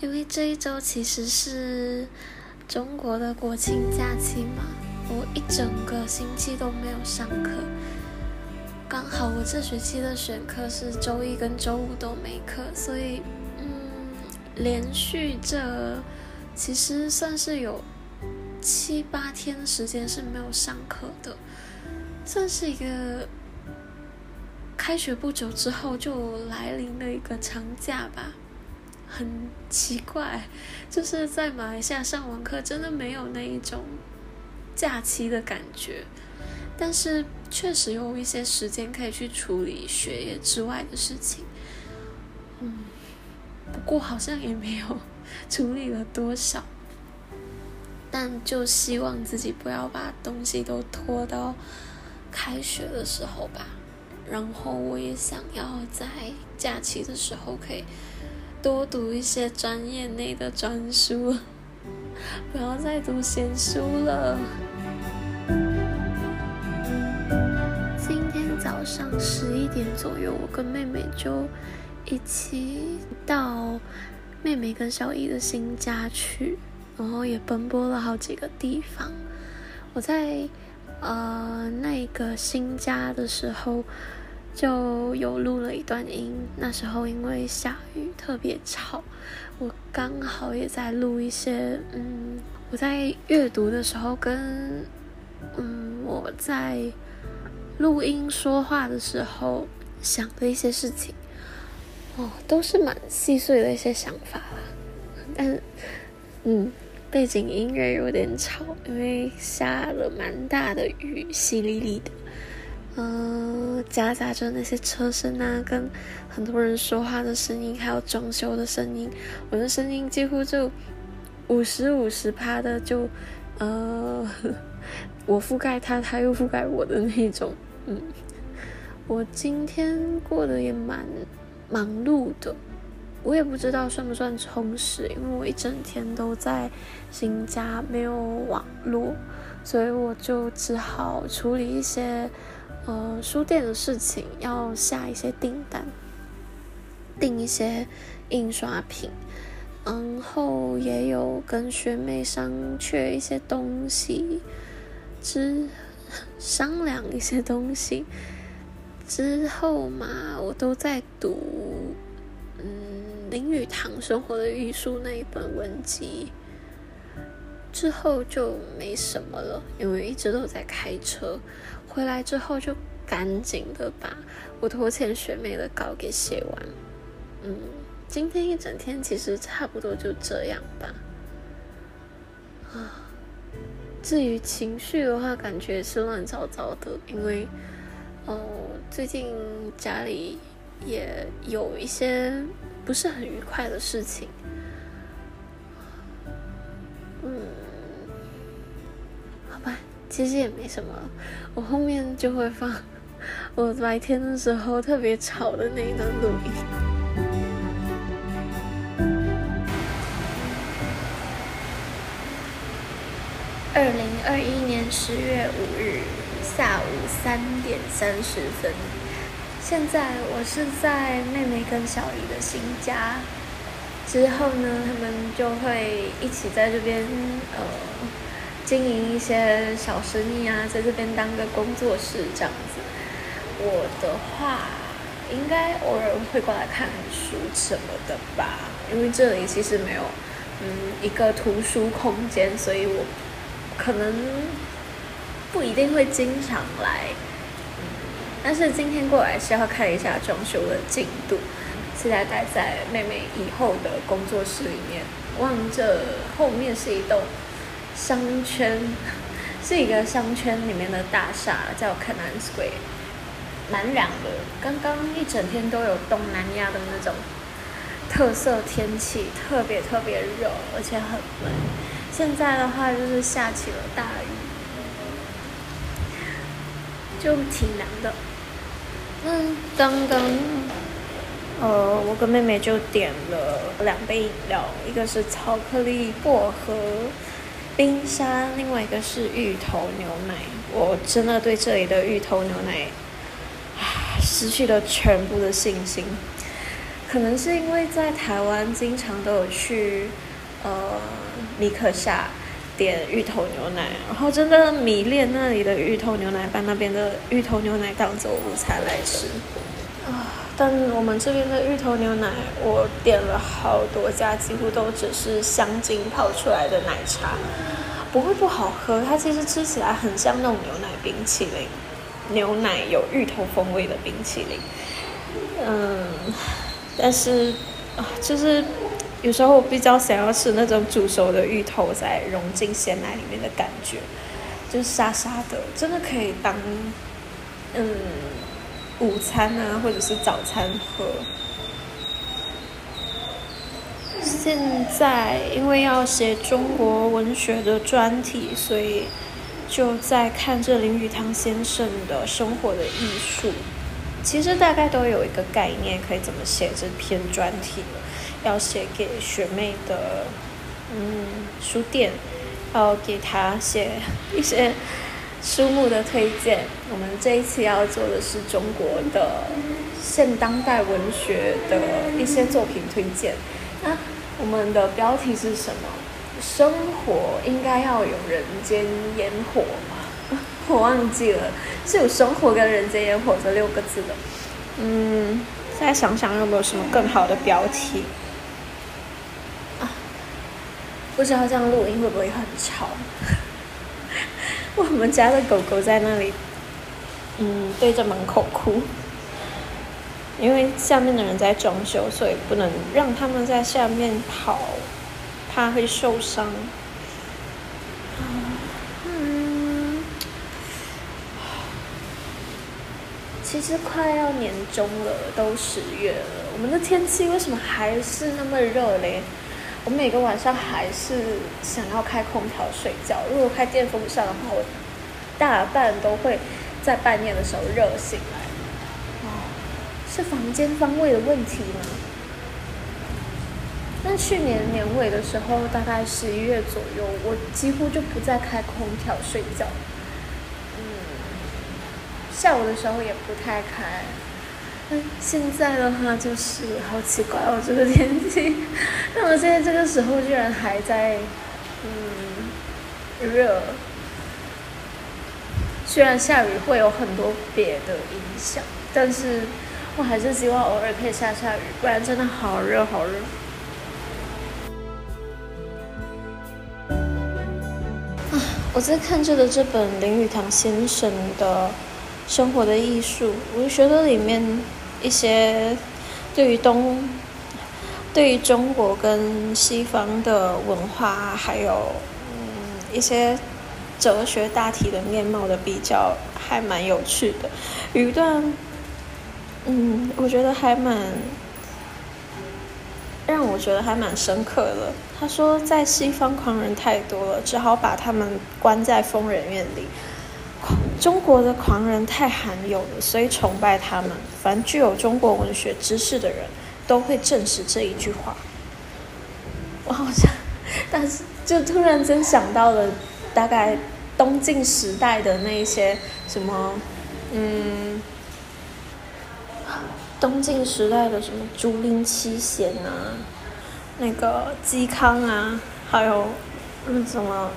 因为这一周其实是中国的国庆假期嘛，我一整个星期都没有上课。刚好我这学期的选课是周一跟周五都没课，所以嗯，连续这其实算是有七八天时间是没有上课的，算是一个开学不久之后就来临的一个长假吧。很奇怪，就是在马来西亚上完课真的没有那一种假期的感觉。但是确实有一些时间可以去处理学业之外的事情，嗯，不过好像也没有 处理了多少，但就希望自己不要把东西都拖到开学的时候吧。然后我也想要在假期的时候可以多读一些专业内的专书，不要再读闲书了。今天早上十一点左右，我跟妹妹就一起到妹妹跟小姨的新家去，然后也奔波了好几个地方。我在呃那个新家的时候就有录了一段音，那时候因为下雨特别吵，我刚好也在录一些嗯我在阅读的时候跟嗯我在。录音说话的时候想的一些事情，哦，都是蛮细碎的一些想法啦。但，嗯，背景音乐有点吵，因为下了蛮大的雨，淅沥沥的，嗯，夹杂着那些车声啊，跟很多人说话的声音，还有装修的声音，我的声音几乎就五十五十趴的就，呃，我覆盖他，他又覆盖我的那种。嗯，我今天过得也蛮忙碌的，我也不知道算不算充实，因为我一整天都在新家，没有网络，所以我就只好处理一些呃书店的事情，要下一些订单，订一些印刷品，然后也有跟学妹商榷一些东西之。商量一些东西之后嘛，我都在读嗯林语堂生活的艺术那一本文集，之后就没什么了，因为一直都在开车。回来之后就赶紧的把我拖欠学妹的稿给写完。嗯，今天一整天其实差不多就这样吧。啊。至于情绪的话，感觉是乱糟糟的，因为，哦，最近家里也有一些不是很愉快的事情，其实也没什么，我后面就会放 我白天的时候特别吵的那一段录音。二零二一年十月五日下午三点三十分，现在我是在妹妹跟小姨的新家。之后呢，他们就会一起在这边呃经营一些小生意啊，在这边当个工作室这样子。我的话，应该偶尔会过来看书什么的吧，因为这里其实没有嗯一个图书空间，所以我。可能不一定会经常来，但是今天过来是要看一下装修的进度。现在待在妹妹以后的工作室里面，望着后面是一栋商圈，是一个商圈里面的大厦，叫 Canan Square，蛮凉的。刚刚一整天都有东南亚的那种特色天气，特别特别热，而且很闷。现在的话就是下起了大雨，就挺凉的。嗯，刚刚，呃，我跟妹妹就点了两杯饮料，一个是巧克力薄荷冰沙，另外一个是芋头牛奶。我真的对这里的芋头牛奶，失去了全部的信心。可能是因为在台湾经常都有去呃米克夏点芋头牛奶，然后真的迷恋那里的芋头牛奶，把那边的芋头牛奶当做午餐来吃。但我们这边的芋头牛奶，我点了好多家，几乎都只是香精泡出来的奶茶，不会不好喝。它其实吃起来很像那种牛奶冰淇淋，牛奶有芋头风味的冰淇淋。嗯，但是啊，就是有时候我比较想要吃那种煮熟的芋头，再融进鲜奶里面的感觉，就是沙沙的，真的可以当嗯。午餐啊，或者是早餐喝。现在因为要写中国文学的专题，所以就在看这林语堂先生的生活的艺术。其实大概都有一个概念，可以怎么写这篇专题要写给学妹的，嗯，书店，要给他写一些。书目的推荐，我们这一期要做的是中国的现当代文学的一些作品推荐。那我们的标题是什么？生活应该要有人间烟火吗？我忘记了，是有生活跟人间烟火这六个字的。嗯，再想想有没有什么更好的标题？啊，不知道这样录音会不会很吵？我们家的狗狗在那里，嗯，对着门口哭，因为下面的人在装修，所以不能让他们在下面跑，怕会受伤。嗯，其实快要年终了，都十月了，我们的天气为什么还是那么热嘞？我每个晚上还是想要开空调睡觉。如果开电风扇的话，我大半都会在半夜的时候热醒来。哦，是房间方位的问题吗？那去年年尾的时候，大概十一月左右，我几乎就不再开空调睡觉。嗯，下午的时候也不太开。现在的话就是好奇怪哦，这个天气，那么现在这个时候居然还在，嗯，热。虽然下雨会有很多别的影响，但是我还是希望偶尔可以下下雨，不然真的好热好热。啊，我在看着的这本林语堂先生的生活的艺术，我觉得里面。一些对于东、对于中国跟西方的文化，还有嗯一些哲学大体的面貌的比较，还蛮有趣的。有一段，嗯，我觉得还蛮让我觉得还蛮深刻的。他说，在西方狂人太多了，只好把他们关在疯人院里。中国的狂人太罕有了，所以崇拜他们。凡具有中国文学知识的人，都会证实这一句话。我好像，但是就突然间想到了，大概东晋时代的那些什么，嗯，东晋时代的什么竹林七贤啊，那个嵇康啊，还有嗯什么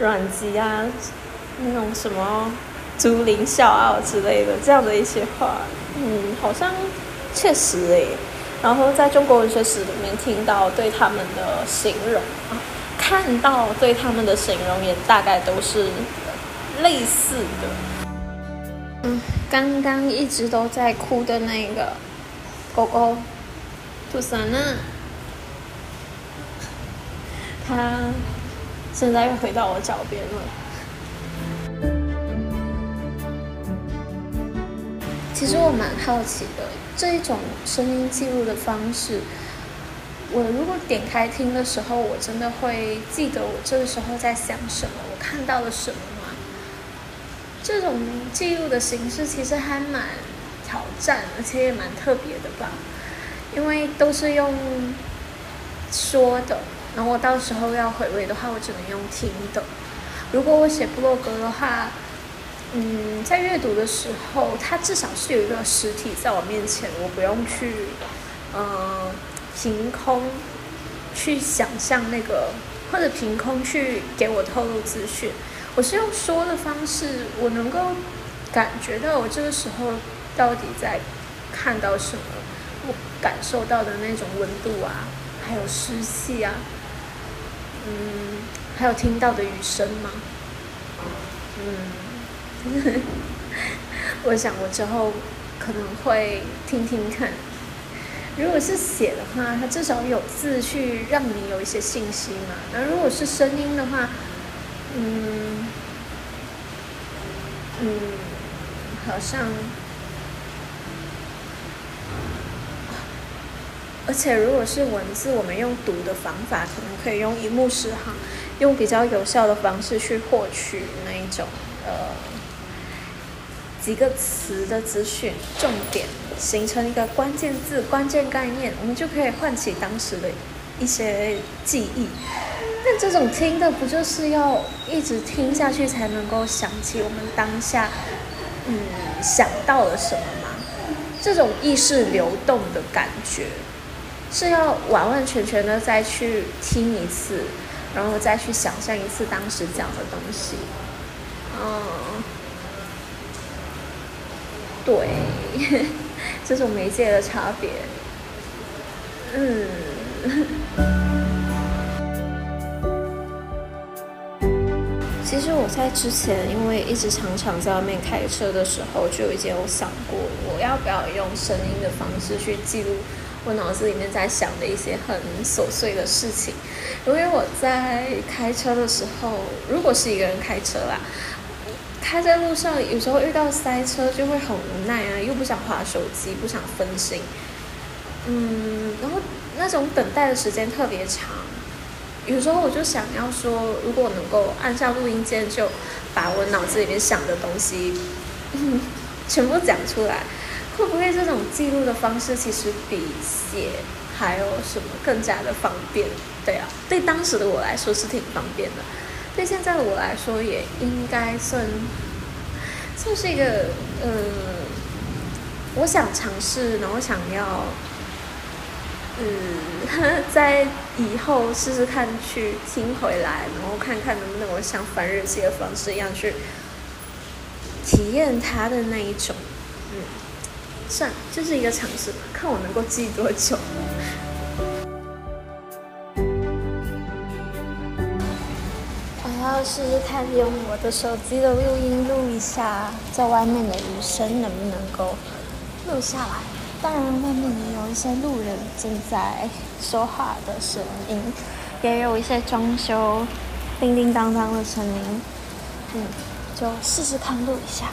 阮籍啊。那种什么竹林笑傲之类的这样的一些话，嗯，好像确实诶。然后在中国文学史里面听到对他们的形容啊，看到对他们的形容也大概都是类似的。嗯，刚刚一直都在哭的那个狗狗，杜桑娜，他现在又回到我脚边了。其实我蛮好奇的，这一种声音记录的方式，我如果点开听的时候，我真的会记得我这个时候在想什么，我看到了什么吗？这种记录的形式其实还蛮挑战，而且也蛮特别的吧，因为都是用说的，然后我到时候要回味的话，我只能用听的。如果我写部落格的话。嗯，在阅读的时候，它至少是有一个实体在我面前，我不用去呃，凭空去想象那个，或者凭空去给我透露资讯。我是用说的方式，我能够感觉到我这个时候到底在看到什么，我感受到的那种温度啊，还有湿气啊，嗯，还有听到的雨声吗？嗯，我想我之后可能会听听看。如果是写的话，它至少有字去让你有一些信息嘛。那如果是声音的话，嗯，嗯，好像，而且如果是文字，我们用读的方法，可能可以用一目十行，用比较有效的方式去获取那一种呃几个词的资讯重点，形成一个关键字、关键概念，我们就可以唤起当时的一些记忆。但这种听的不就是要一直听下去才能够想起我们当下，嗯，想到了什么吗？这种意识流动的感觉，是要完完全全的再去听一次，然后再去想象一次当时讲的东西。嗯，对，这种媒介的差别，嗯。其实我在之前，因为一直常常在外面开车的时候，就已经有想过，我要不要用声音的方式去记录我脑子里面在想的一些很琐碎的事情。因为我在开车的时候，如果是一个人开车啦，开在路上有时候遇到塞车就会很无奈啊，又不想划手机，不想分心，嗯，然后那种等待的时间特别长。有时候我就想要说，如果能够按下录音键，就把我脑子里面想的东西全部讲出来，会不会这种记录的方式其实比写还有什么更加的方便？对啊，对当时的我来说是挺方便的，对现在的我来说也应该算算是一个呃，我想尝试，然后想要。嗯，在以后试试看去听回来，然后看看能不能我像反日记的方式一样去体验它的那一种。嗯，算，这是一个尝试吧，看我能够记多久。要试试看用我的手机的录音录一下，在外面的雨声能不能够录下来。当然，外面也有一些路人正在说话的声音，也有一些装修叮叮当当的声音。嗯，就试试看录一下。